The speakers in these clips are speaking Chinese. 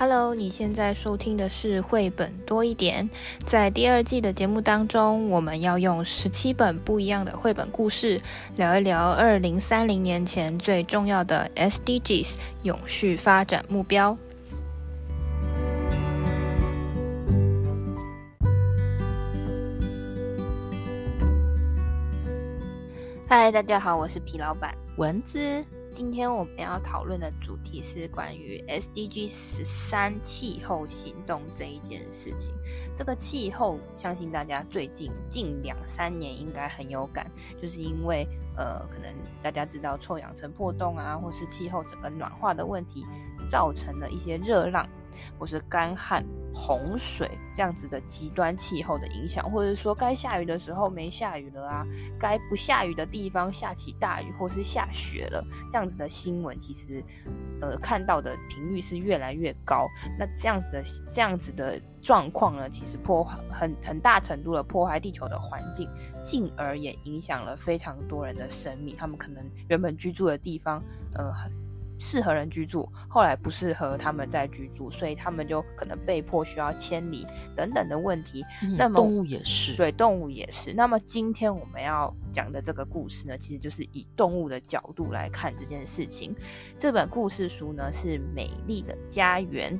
Hello，你现在收听的是绘本多一点。在第二季的节目当中，我们要用十七本不一样的绘本故事，聊一聊二零三零年前最重要的 SDGs 永续发展目标。嗨，大家好，我是皮老板蚊子。今天我们要讨论的主题是关于 SDG 十三气候行动这一件事情。这个气候，相信大家最近近两三年应该很有感，就是因为呃，可能大家知道臭氧层破洞啊，或是气候整个暖化的问题，造成了一些热浪。或是干旱、洪水这样子的极端气候的影响，或者说该下雨的时候没下雨了啊，该不下雨的地方下起大雨，或是下雪了，这样子的新闻，其实呃看到的频率是越来越高。那这样子的这样子的状况呢，其实破坏很很大程度的破坏地球的环境，进而也影响了非常多人的生命。他们可能原本居住的地方，呃。适合人居住，后来不适合他们在居住，所以他们就可能被迫需要迁离等等的问题。嗯、那么动物也是，对，动物也是。那么今天我们要讲的这个故事呢，其实就是以动物的角度来看这件事情。这本故事书呢是《美丽的家园》。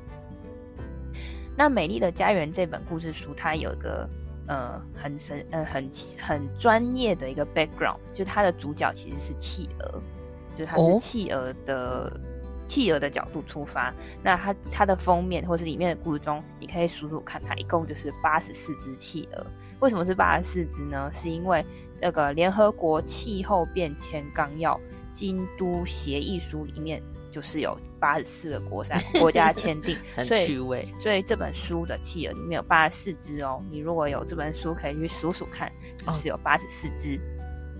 那《美丽的家园》这本故事书，它有一个呃很神呃很很专业的一个 background，就它的主角其实是企鹅。就它是企鹅的、哦、企鹅的角度出发，那它它的封面或是里面的故事中，你可以数数看，它一共就是八十四只企鹅。为什么是八十四只呢？是因为那个联合国气候变迁纲要京都协议书里面就是有八十四个国三 国家签订，很趣味。所以这本书的企鹅里面有八十四只哦。你如果有这本书，可以去数数看，是不是有八十四只？哦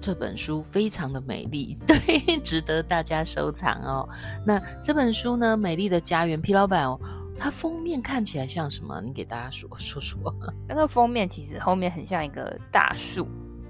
这本书非常的美丽，对，值得大家收藏哦。那这本书呢，《美丽的家园》，皮老板哦，它封面看起来像什么？你给大家说说说。那个封面其实后面很像一个大树，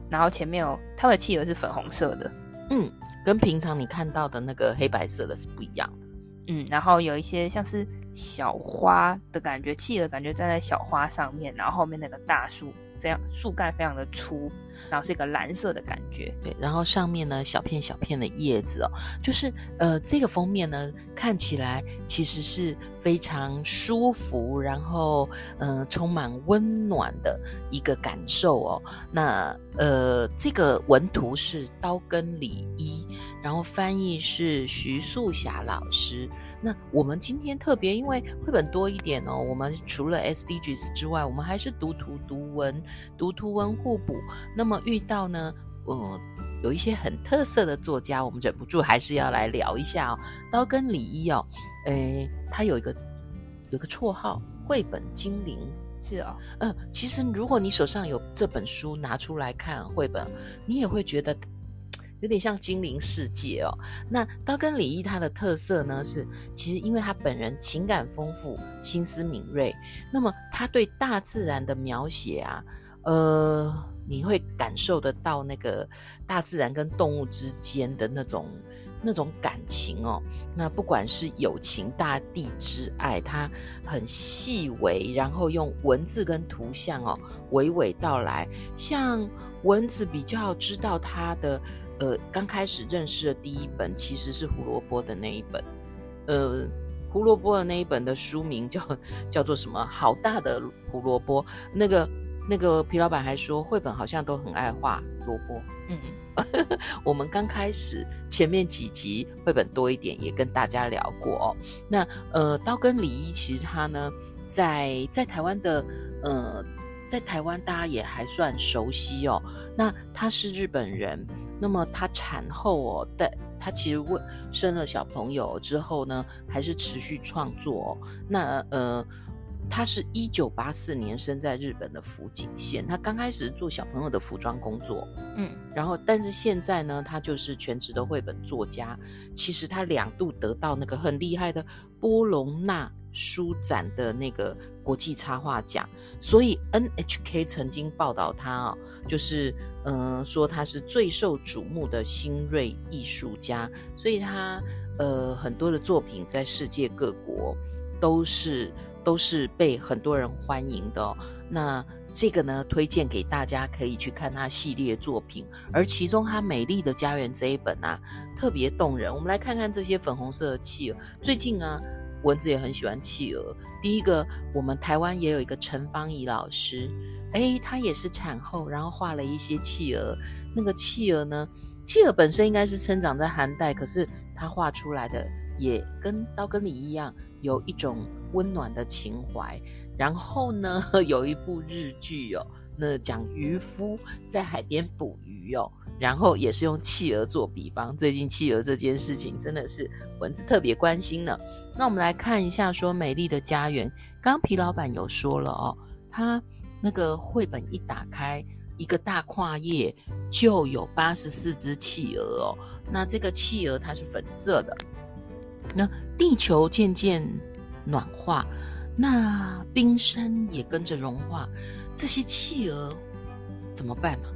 然后前面有它的企鹅是粉红色的，嗯，跟平常你看到的那个黑白色的是不一样的，嗯，然后有一些像是小花的感觉，企鹅感觉站在小花上面，然后后面那个大树。非常树干非常的粗，然后是一个蓝色的感觉，对，然后上面呢小片小片的叶子哦，就是呃这个封面呢看起来其实是非常舒服，然后嗯、充满温暖的一个感受哦。那呃这个文图是刀根理一，然后翻译是徐素霞老师。那我们今天特别因为绘本多一点哦，我们除了 SDGs 之外，我们还是读图读文。读图文互补，那么遇到呢，呃，有一些很特色的作家，我们忍不住还是要来聊一下哦。刀根李一哦，诶，他有一个有一个绰号“绘本精灵”，是哦，呃，其实如果你手上有这本书拿出来看绘本，你也会觉得有点像精灵世界哦。那刀根李一他的特色呢是，其实因为他本人情感丰富，心思敏锐，那么他对大自然的描写啊。呃，你会感受得到那个大自然跟动物之间的那种那种感情哦。那不管是友情、大地之爱，它很细微，然后用文字跟图像哦娓娓道来。像蚊子比较知道它的，呃，刚开始认识的第一本其实是胡萝卜的那一本，呃，胡萝卜的那一本的书名叫叫做什么？好大的胡萝卜，那个。那个皮老板还说，绘本好像都很爱画萝卜。嗯，我们刚开始前面几集绘本多一点，也跟大家聊过哦。那呃，刀根李一其实他呢，在在台湾的呃，在台湾大家也还算熟悉哦。那他是日本人，那么他产后哦，但他其实问生了小朋友之后呢，还是持续创作哦。那呃。他是一九八四年生在日本的福井县，他刚开始做小朋友的服装工作，嗯，然后但是现在呢，他就是全职的绘本作家。其实他两度得到那个很厉害的波隆纳书展的那个国际插画奖，所以 NHK 曾经报道他啊、哦，就是嗯、呃、说他是最受瞩目的新锐艺术家，所以他呃很多的作品在世界各国。都是都是被很多人欢迎的哦。那这个呢，推荐给大家可以去看他系列作品，而其中他《美丽的家园》这一本啊，特别动人。我们来看看这些粉红色的企鹅。最近啊，蚊子也很喜欢企鹅。第一个，我们台湾也有一个陈芳怡老师，诶，他也是产后，然后画了一些企鹅。那个企鹅呢，企鹅本身应该是生长在寒带，可是他画出来的也跟刀耕理一样，有一种温暖的情怀。然后呢，有一部日剧哦，那讲渔夫在海边捕鱼哦，然后也是用企鹅做比方。最近企鹅这件事情真的是蚊子特别关心呢。那我们来看一下，说美丽的家园，刚皮老板有说了哦，他那个绘本一打开，一个大跨页就有八十四只企鹅哦。那这个企鹅它是粉色的，那地球渐渐暖化。那冰山也跟着融化，这些企鹅怎么办呢？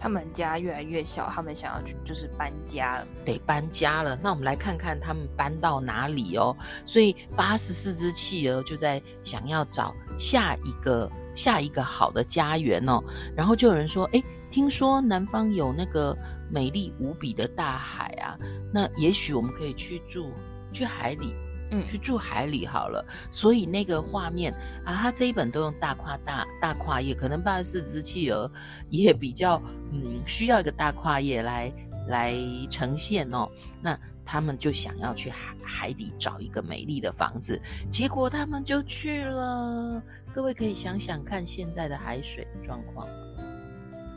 他们家越来越小，他们想要去就是搬家了，得搬家了。那我们来看看他们搬到哪里哦。所以八十四只企鹅就在想要找下一个下一个好的家园哦。然后就有人说：“诶，听说南方有那个美丽无比的大海啊，那也许我们可以去住去海里。”嗯，去住海里好了，所以那个画面啊，他这一本都用大跨大大跨页，可能八十四只企鹅也比较嗯需要一个大跨页来来呈现哦。那他们就想要去海海底找一个美丽的房子，结果他们就去了。各位可以想想看现在的海水状况，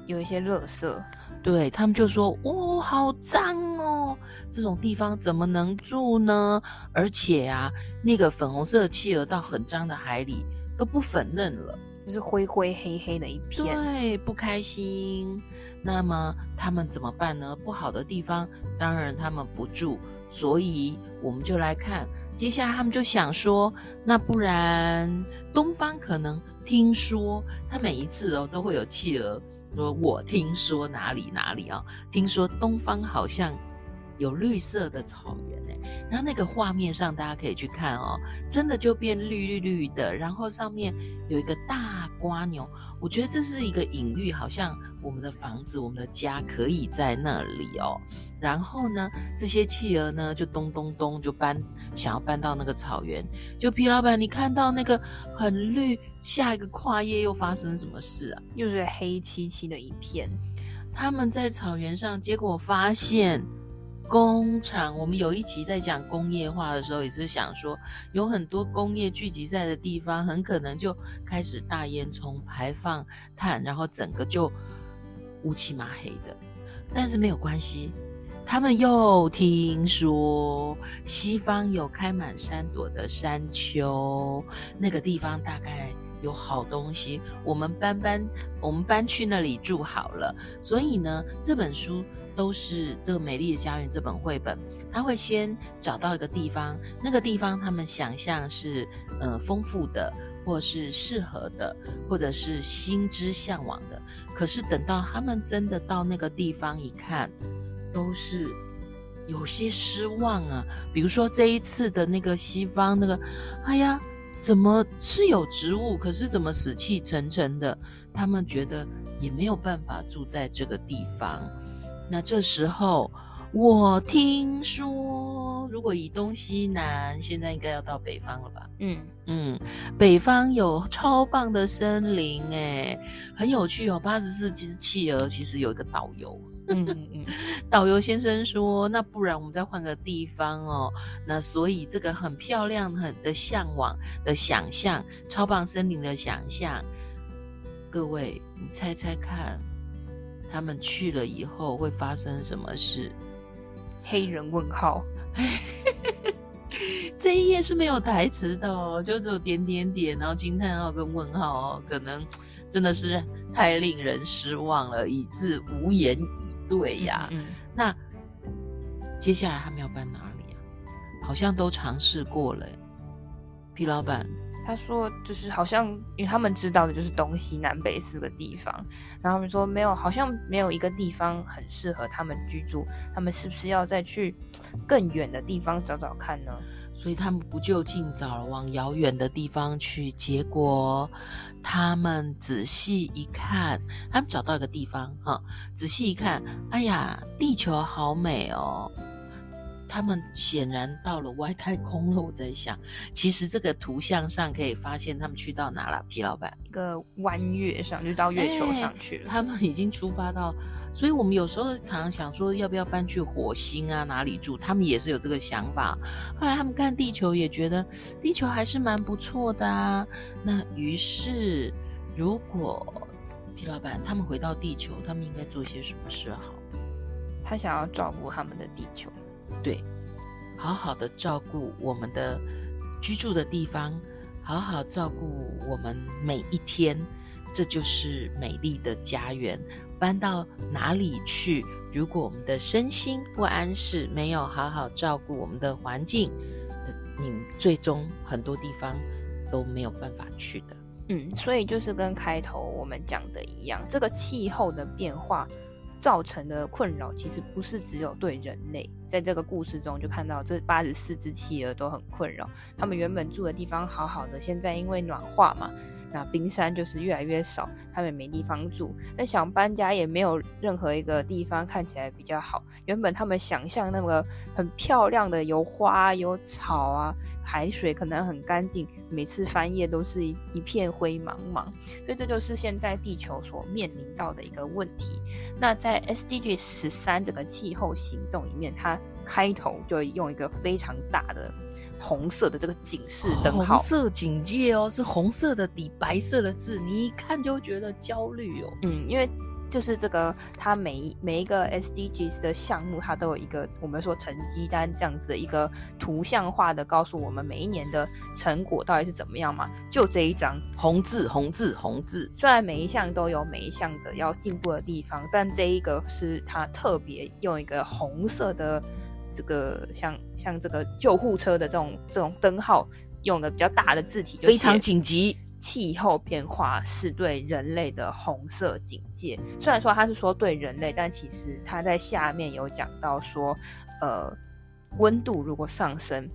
有一些垃圾。对，他们就说：“哇、哦，好脏哦，这种地方怎么能住呢？而且啊，那个粉红色的企鹅到很脏的海里都不粉嫩了，就是灰灰黑黑的一片。对，不开心。那么他们怎么办呢？不好的地方，当然他们不住。所以我们就来看，接下来他们就想说，那不然东方可能听说，他每一次哦都会有企鹅。”说我听说哪里哪里啊、哦？听说东方好像有绿色的草原哎，然后那个画面上大家可以去看哦，真的就变绿绿绿的，然后上面有一个大瓜牛，我觉得这是一个隐喻，好像我们的房子、我们的家可以在那里哦。然后呢，这些企鹅呢就咚咚咚就搬，想要搬到那个草原。就皮老板，你看到那个很绿。下一个跨页又发生什么事啊？又是黑漆漆的一片。他们在草原上，结果发现工厂。我们有一集在讲工业化的时候，也是想说，有很多工业聚集在的地方，很可能就开始大烟囱排放碳，然后整个就乌漆麻黑的。但是没有关系，他们又听说西方有开满山朵的山丘，那个地方大概。有好东西，我们搬搬，我们搬去那里住好了。所以呢，这本书都是这个《美丽的家园》这本绘本，他会先找到一个地方，那个地方他们想象是呃丰富的，或是适合的，或者是心之向往的。可是等到他们真的到那个地方一看，都是有些失望啊。比如说这一次的那个西方那个，哎呀。怎么是有植物，可是怎么死气沉沉的？他们觉得也没有办法住在这个地方。那这时候，我听说，如果以东西南，现在应该要到北方了吧？嗯嗯，北方有超棒的森林，诶，很有趣哦。八十四只企鹅其实有一个导游。嗯嗯嗯，导游先生说：“那不然我们再换个地方哦。那所以这个很漂亮、很的向往的想象，超棒森林的想象。各位，你猜猜看，他们去了以后会发生什么事？黑人问号。这一页是没有台词的哦，就只有点点点，然后惊叹号跟问号哦，可能真的是太令人失望了，以致无言以。”对呀，嗯，那接下来他们要搬哪里啊？好像都尝试过了。皮老板他说，就是好像因为他们知道的就是东西南北四个地方，然后他们说没有，好像没有一个地方很适合他们居住。他们是不是要再去更远的地方找找看呢？所以他们不就近早往遥远的地方去，结果他们仔细一看，他们找到一个地方哈，仔细一看，哎呀，地球好美哦。他们显然到了外太空了。我在想，其实这个图像上可以发现他们去到哪了？皮老板，一个弯月上就到月球上去了。他们已经出发到，所以我们有时候常常想说，要不要搬去火星啊？哪里住？他们也是有这个想法。后来他们看地球，也觉得地球还是蛮不错的啊。那于是，如果皮老板他们回到地球，他们应该做些什么事好？他想要照顾他们的地球。对，好好的照顾我们的居住的地方，好好照顾我们每一天，这就是美丽的家园。搬到哪里去？如果我们的身心不安适，没有好好照顾我们的环境，你最终很多地方都没有办法去的。嗯，所以就是跟开头我们讲的一样，这个气候的变化。造成的困扰其实不是只有对人类，在这个故事中就看到这八十四只企鹅都很困扰，他们原本住的地方好好的，现在因为暖化嘛。那冰山就是越来越少，他们没地方住。那想搬家也没有任何一个地方看起来比较好。原本他们想象那个很漂亮的，有花有草啊，海水可能很干净，每次翻页都是一一片灰茫茫。所以这就是现在地球所面临到的一个问题。那在 SDG 十三这个气候行动里面，它开头就用一个非常大的。红色的这个警示灯号，红色警戒哦，是红色的底白色的字，你一看就觉得焦虑哦。嗯，因为就是这个，它每一每一个 SDGs 的项目，它都有一个我们说成绩单这样子的一个图像化的，告诉我们每一年的成果到底是怎么样嘛。就这一张红字，红字，红字。虽然每一项都有每一项的要进步的地方，但这一个是它特别用一个红色的。这个像像这个救护车的这种这种灯号，用的比较大的字体，非常紧急。气候变化是对人类的红色警戒。虽然说他是说对人类，但其实他在下面有讲到说，呃，温度如果上升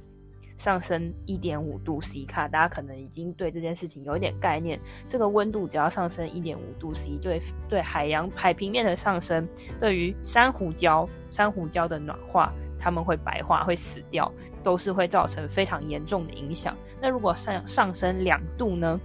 上升一点五度 C 卡，大家可能已经对这件事情有一点概念。这个温度只要上升一点五度 C，对对海洋海平面的上升，对于珊瑚礁珊瑚礁的暖化。他们会白化，会死掉，都是会造成非常严重的影响。那如果上上升两度呢？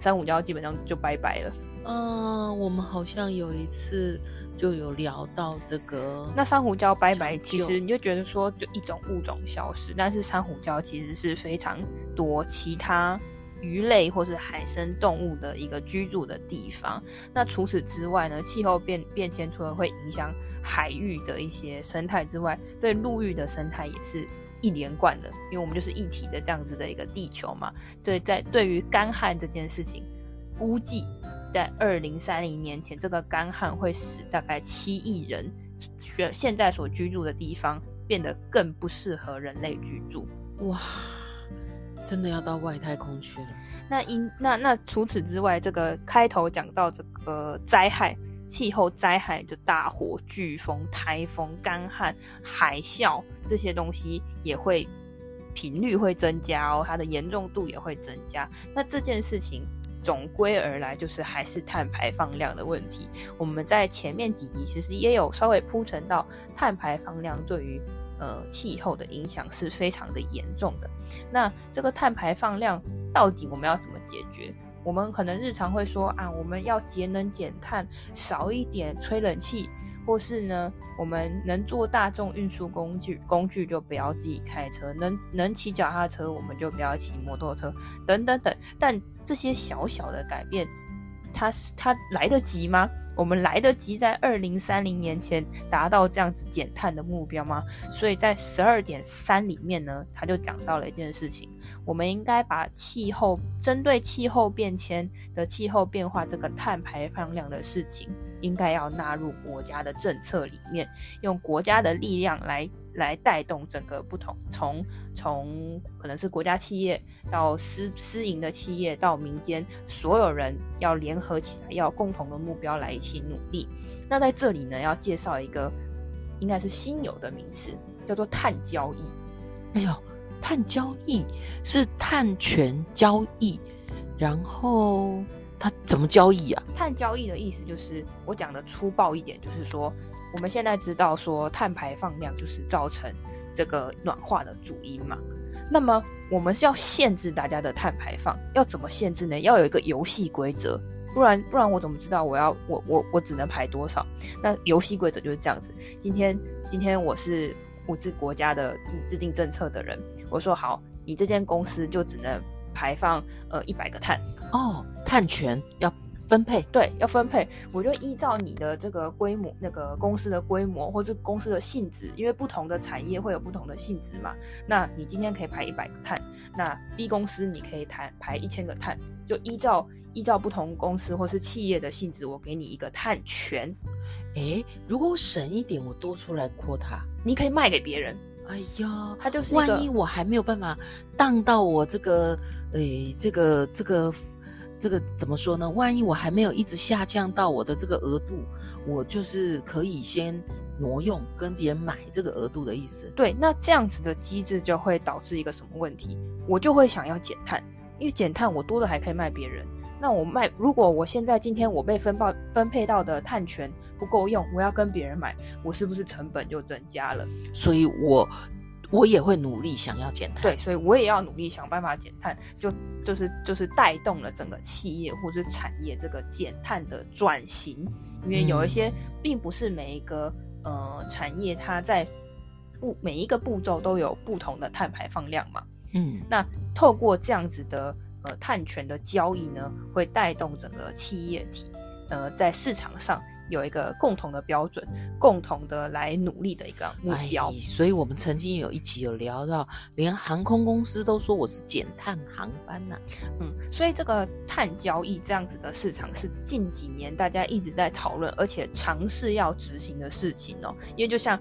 珊瑚礁基本上就拜拜了。嗯，我们好像有一次就有聊到这个。那珊瑚礁拜拜，其实你就觉得说，就一种物种消失，但是珊瑚礁其实是非常多其他鱼类或是海生动物的一个居住的地方。那除此之外呢，气候变变迁除了会影响。海域的一些生态之外，对陆域的生态也是一连贯的，因为我们就是一体的这样子的一个地球嘛。对，在对于干旱这件事情，估计在二零三零年前，这个干旱会使大概七亿人现现在所居住的地方变得更不适合人类居住。哇，真的要到外太空去了。那因那那除此之外，这个开头讲到这个灾害。气候灾害就大火、飓风、台风、干旱、海啸这些东西也会频率会增加哦，它的严重度也会增加。那这件事情总归而来就是还是碳排放量的问题。我们在前面几集其实也有稍微铺陈到，碳排放量对于呃气候的影响是非常的严重的。那这个碳排放量到底我们要怎么解决？我们可能日常会说啊，我们要节能减碳，少一点吹冷气，或是呢，我们能坐大众运输工具，工具就不要自己开车，能能骑脚踏车，我们就不要骑摩托车，等等等。但这些小小的改变，它是它来得及吗？我们来得及在二零三零年前达到这样子减碳的目标吗？所以在十二点三里面呢，他就讲到了一件事情，我们应该把气候针对气候变迁的气候变化这个碳排放量的事情，应该要纳入国家的政策里面，用国家的力量来。来带动整个不同，从从可能是国家企业到私私营的企业到民间，所有人要联合起来，要共同的目标来起努力。那在这里呢，要介绍一个应该是新有的名词，叫做碳交易。哎呦，碳交易是碳权交易，然后它怎么交易啊？碳交易的意思就是我讲的粗暴一点，就是说我们现在知道说碳排放量就是造成这个暖化的主因嘛。那么我们是要限制大家的碳排放，要怎么限制呢？要有一个游戏规则，不然不然我怎么知道我要我我我只能排多少？那游戏规则就是这样子。今天今天我是物质国家的制制定政策的人。我说好，你这间公司就只能排放呃一百个碳哦，碳权要分配，对，要分配。我就依照你的这个规模，那个公司的规模或是公司的性质，因为不同的产业会有不同的性质嘛。那你今天可以排一百个碳，那 B 公司你可以谈排一千个碳，就依照依照不同公司或是企业的性质，我给你一个碳权。诶，如果我省一点，我多出来 quota，你可以卖给别人。哎呀，它就是万一我还没有办法当到我这个，诶，这个这个这个怎么说呢？万一我还没有一直下降到我的这个额度，我就是可以先挪用跟别人买这个额度的意思。对，那这样子的机制就会导致一个什么问题？我就会想要减碳，因为减碳我多的还可以卖别人。那我卖，如果我现在今天我被分报分配到的碳权不够用，我要跟别人买，我是不是成本就增加了？所以我我也会努力想要减碳。对，所以我也要努力想办法减碳，就就是就是带动了整个企业或是产业这个减碳的转型。因为有一些并不是每一个呃产业它在步每一个步骤都有不同的碳排放量嘛。嗯，那透过这样子的。呃，碳权的交易呢，会带动整个企业体，呃，在市场上有一个共同的标准，共同的来努力的一个目标。哎，所以我们曾经有一期有聊到，连航空公司都说我是减碳航班呐。嗯，所以这个碳交易这样子的市场是近几年大家一直在讨论，而且尝试要执行的事情哦。因为就像。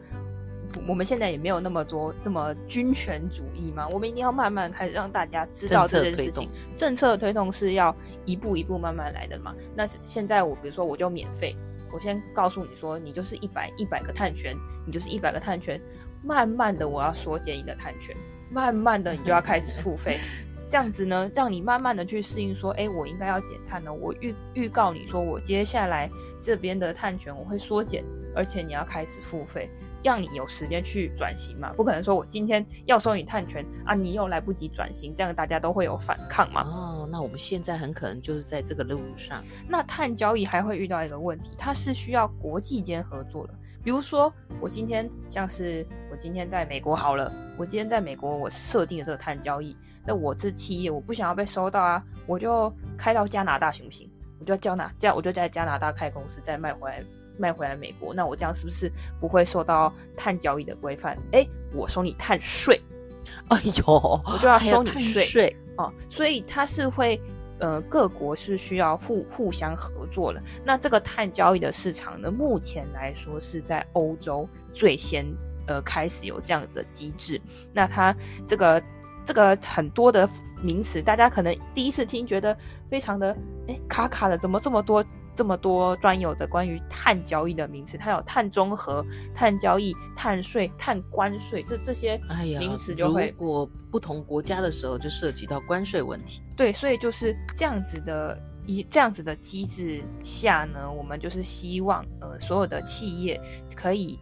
我们现在也没有那么多那么军权主义嘛，我们一定要慢慢开始让大家知道这件事情。政策推动是要一步一步慢慢来的嘛。那现在我比如说我就免费，我先告诉你说，你就是一百一百个碳权，你就是一百个碳权。慢慢的我要缩减你的碳权，慢慢的你就要开始付费，这样子呢，让你慢慢的去适应说，哎，我应该要减碳呢。我预预告你说，我接下来这边的碳权我会缩减，而且你要开始付费。让你有时间去转型嘛，不可能说我今天要收你碳权啊，你又来不及转型，这样大家都会有反抗嘛。哦，那我们现在很可能就是在这个路上。那碳交易还会遇到一个问题，它是需要国际间合作的。比如说，我今天像是我今天在美国好了，我今天在美国我设定了这个碳交易，那我这企业我不想要被收到啊，我就开到加拿大行不行？我就加拿这样，我就在加拿大开公司再卖回来。卖回来美国，那我这样是不是不会受到碳交易的规范？哎，我收你碳税，哎呦，我就要收你税哦。所以它是会，呃，各国是需要互互相合作的。那这个碳交易的市场呢，目前来说是在欧洲最先呃开始有这样的机制。那它这个这个很多的名词，大家可能第一次听，觉得非常的哎卡卡的，怎么这么多？这么多专有的关于碳交易的名词，它有碳中和、碳交易、碳税、碳关税，这这些名词就会，如果不同国家的时候，就涉及到关税问题。对，所以就是这样子的，一这样子的机制下呢，我们就是希望，呃，所有的企业可以。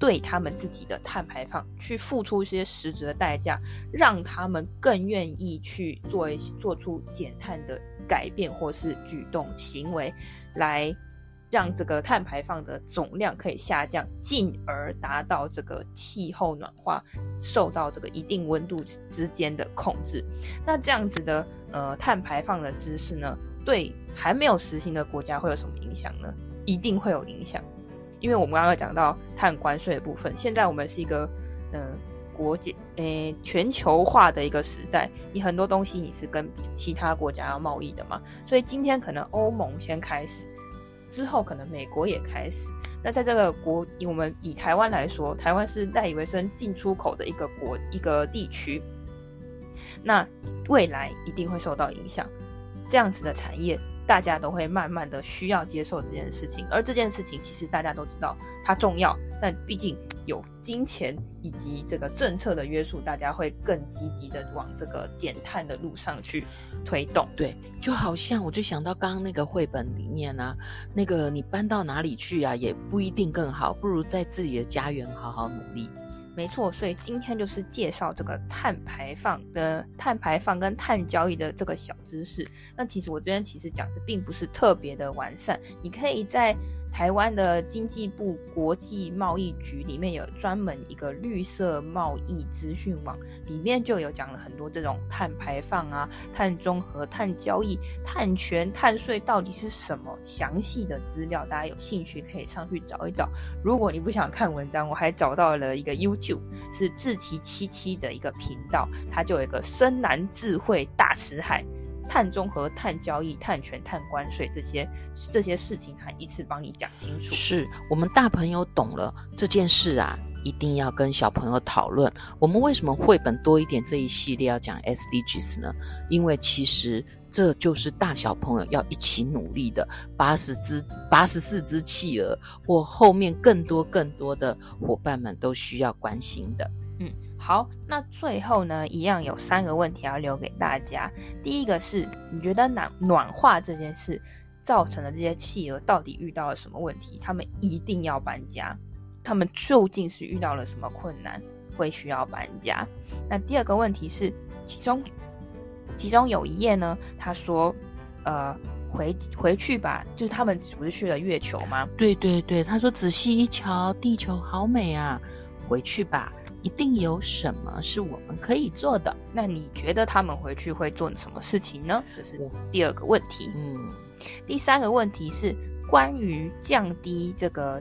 对他们自己的碳排放去付出一些实质的代价，让他们更愿意去做一些做出减碳的改变或是举动行为，来让这个碳排放的总量可以下降，进而达到这个气候暖化受到这个一定温度之间的控制。那这样子的呃碳排放的知识呢，对还没有实行的国家会有什么影响呢？一定会有影响。因为我们刚刚讲到碳关税的部分，现在我们是一个嗯、国际诶、呃、全球化的一个时代，你很多东西你是跟其他国家要贸易的嘛，所以今天可能欧盟先开始，之后可能美国也开始。那在这个国，以我们以台湾来说，台湾是赖以为生进出口的一个国一个地区，那未来一定会受到影响，这样子的产业。大家都会慢慢的需要接受这件事情，而这件事情其实大家都知道它重要，但毕竟有金钱以及这个政策的约束，大家会更积极的往这个减碳的路上去推动。对，就好像我就想到刚刚那个绘本里面啊，那个你搬到哪里去啊，也不一定更好，不如在自己的家园好好努力。没错，所以今天就是介绍这个碳排放的碳排放跟碳交易的这个小知识。那其实我这边其实讲的并不是特别的完善，你可以在。台湾的经济部国际贸易局里面有专门一个绿色贸易资讯网，里面就有讲了很多这种碳排放啊、碳中和、碳交易、碳权、碳税到底是什么详细的资料，大家有兴趣可以上去找一找。如果你不想看文章，我还找到了一个 YouTube 是志祺七七的一个频道，它就有一个深蓝智慧大辞海。碳中和、碳交易、碳权、碳关税这些这些事情，还一次帮你讲清楚。是我们大朋友懂了这件事啊，一定要跟小朋友讨论。我们为什么绘本多一点这一系列要讲 SDGs 呢？因为其实这就是大小朋友要一起努力的八十只、八十四只企鹅，或后面更多更多的伙伴们都需要关心的。好，那最后呢，一样有三个问题要留给大家。第一个是，你觉得暖暖化这件事造成的这些企鹅到底遇到了什么问题？他们一定要搬家？他们究竟是遇到了什么困难，会需要搬家？那第二个问题是，其中其中有一页呢，他说，呃，回回去吧，就是他们不是去了月球吗？对对对，他说仔细一瞧，地球好美啊，回去吧。一定有什么是我们可以做的？那你觉得他们回去会做什么事情呢？这是第二个问题。嗯，第三个问题是关于降低这个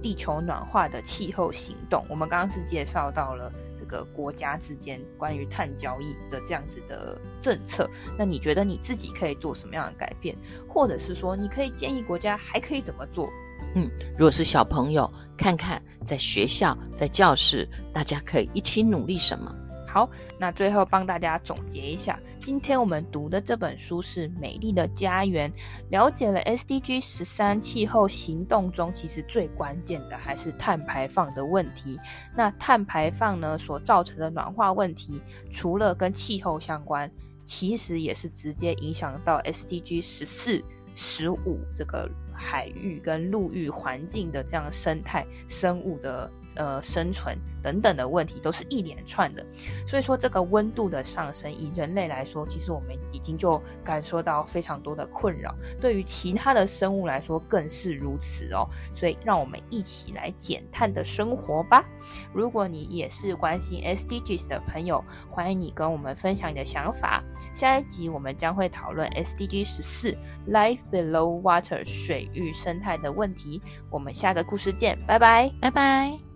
地球暖化的气候行动。我们刚刚是介绍到了这个国家之间关于碳交易的这样子的政策。那你觉得你自己可以做什么样的改变？或者是说，你可以建议国家还可以怎么做？嗯，如果是小朋友，看看在学校、在教室，大家可以一起努力什么？好，那最后帮大家总结一下，今天我们读的这本书是《美丽的家园》，了解了 SDG 十三气候行动中，其实最关键的还是碳排放的问题。那碳排放呢，所造成的暖化问题，除了跟气候相关，其实也是直接影响到 SDG 十四、十五这个。海域跟陆域环境的这样生态生物的呃生存等等的问题，都是一连串的。所以说，这个温度的上升，以人类来说，其实我们已经就感受到非常多的困扰。对于其他的生物来说，更是如此哦。所以，让我们一起来减碳的生活吧。如果你也是关心 SDGs 的朋友，欢迎你跟我们分享你的想法。下一集我们将会讨论 SDG 十四 Life Below Water 水域生态的问题。我们下个故事见，拜拜，拜拜。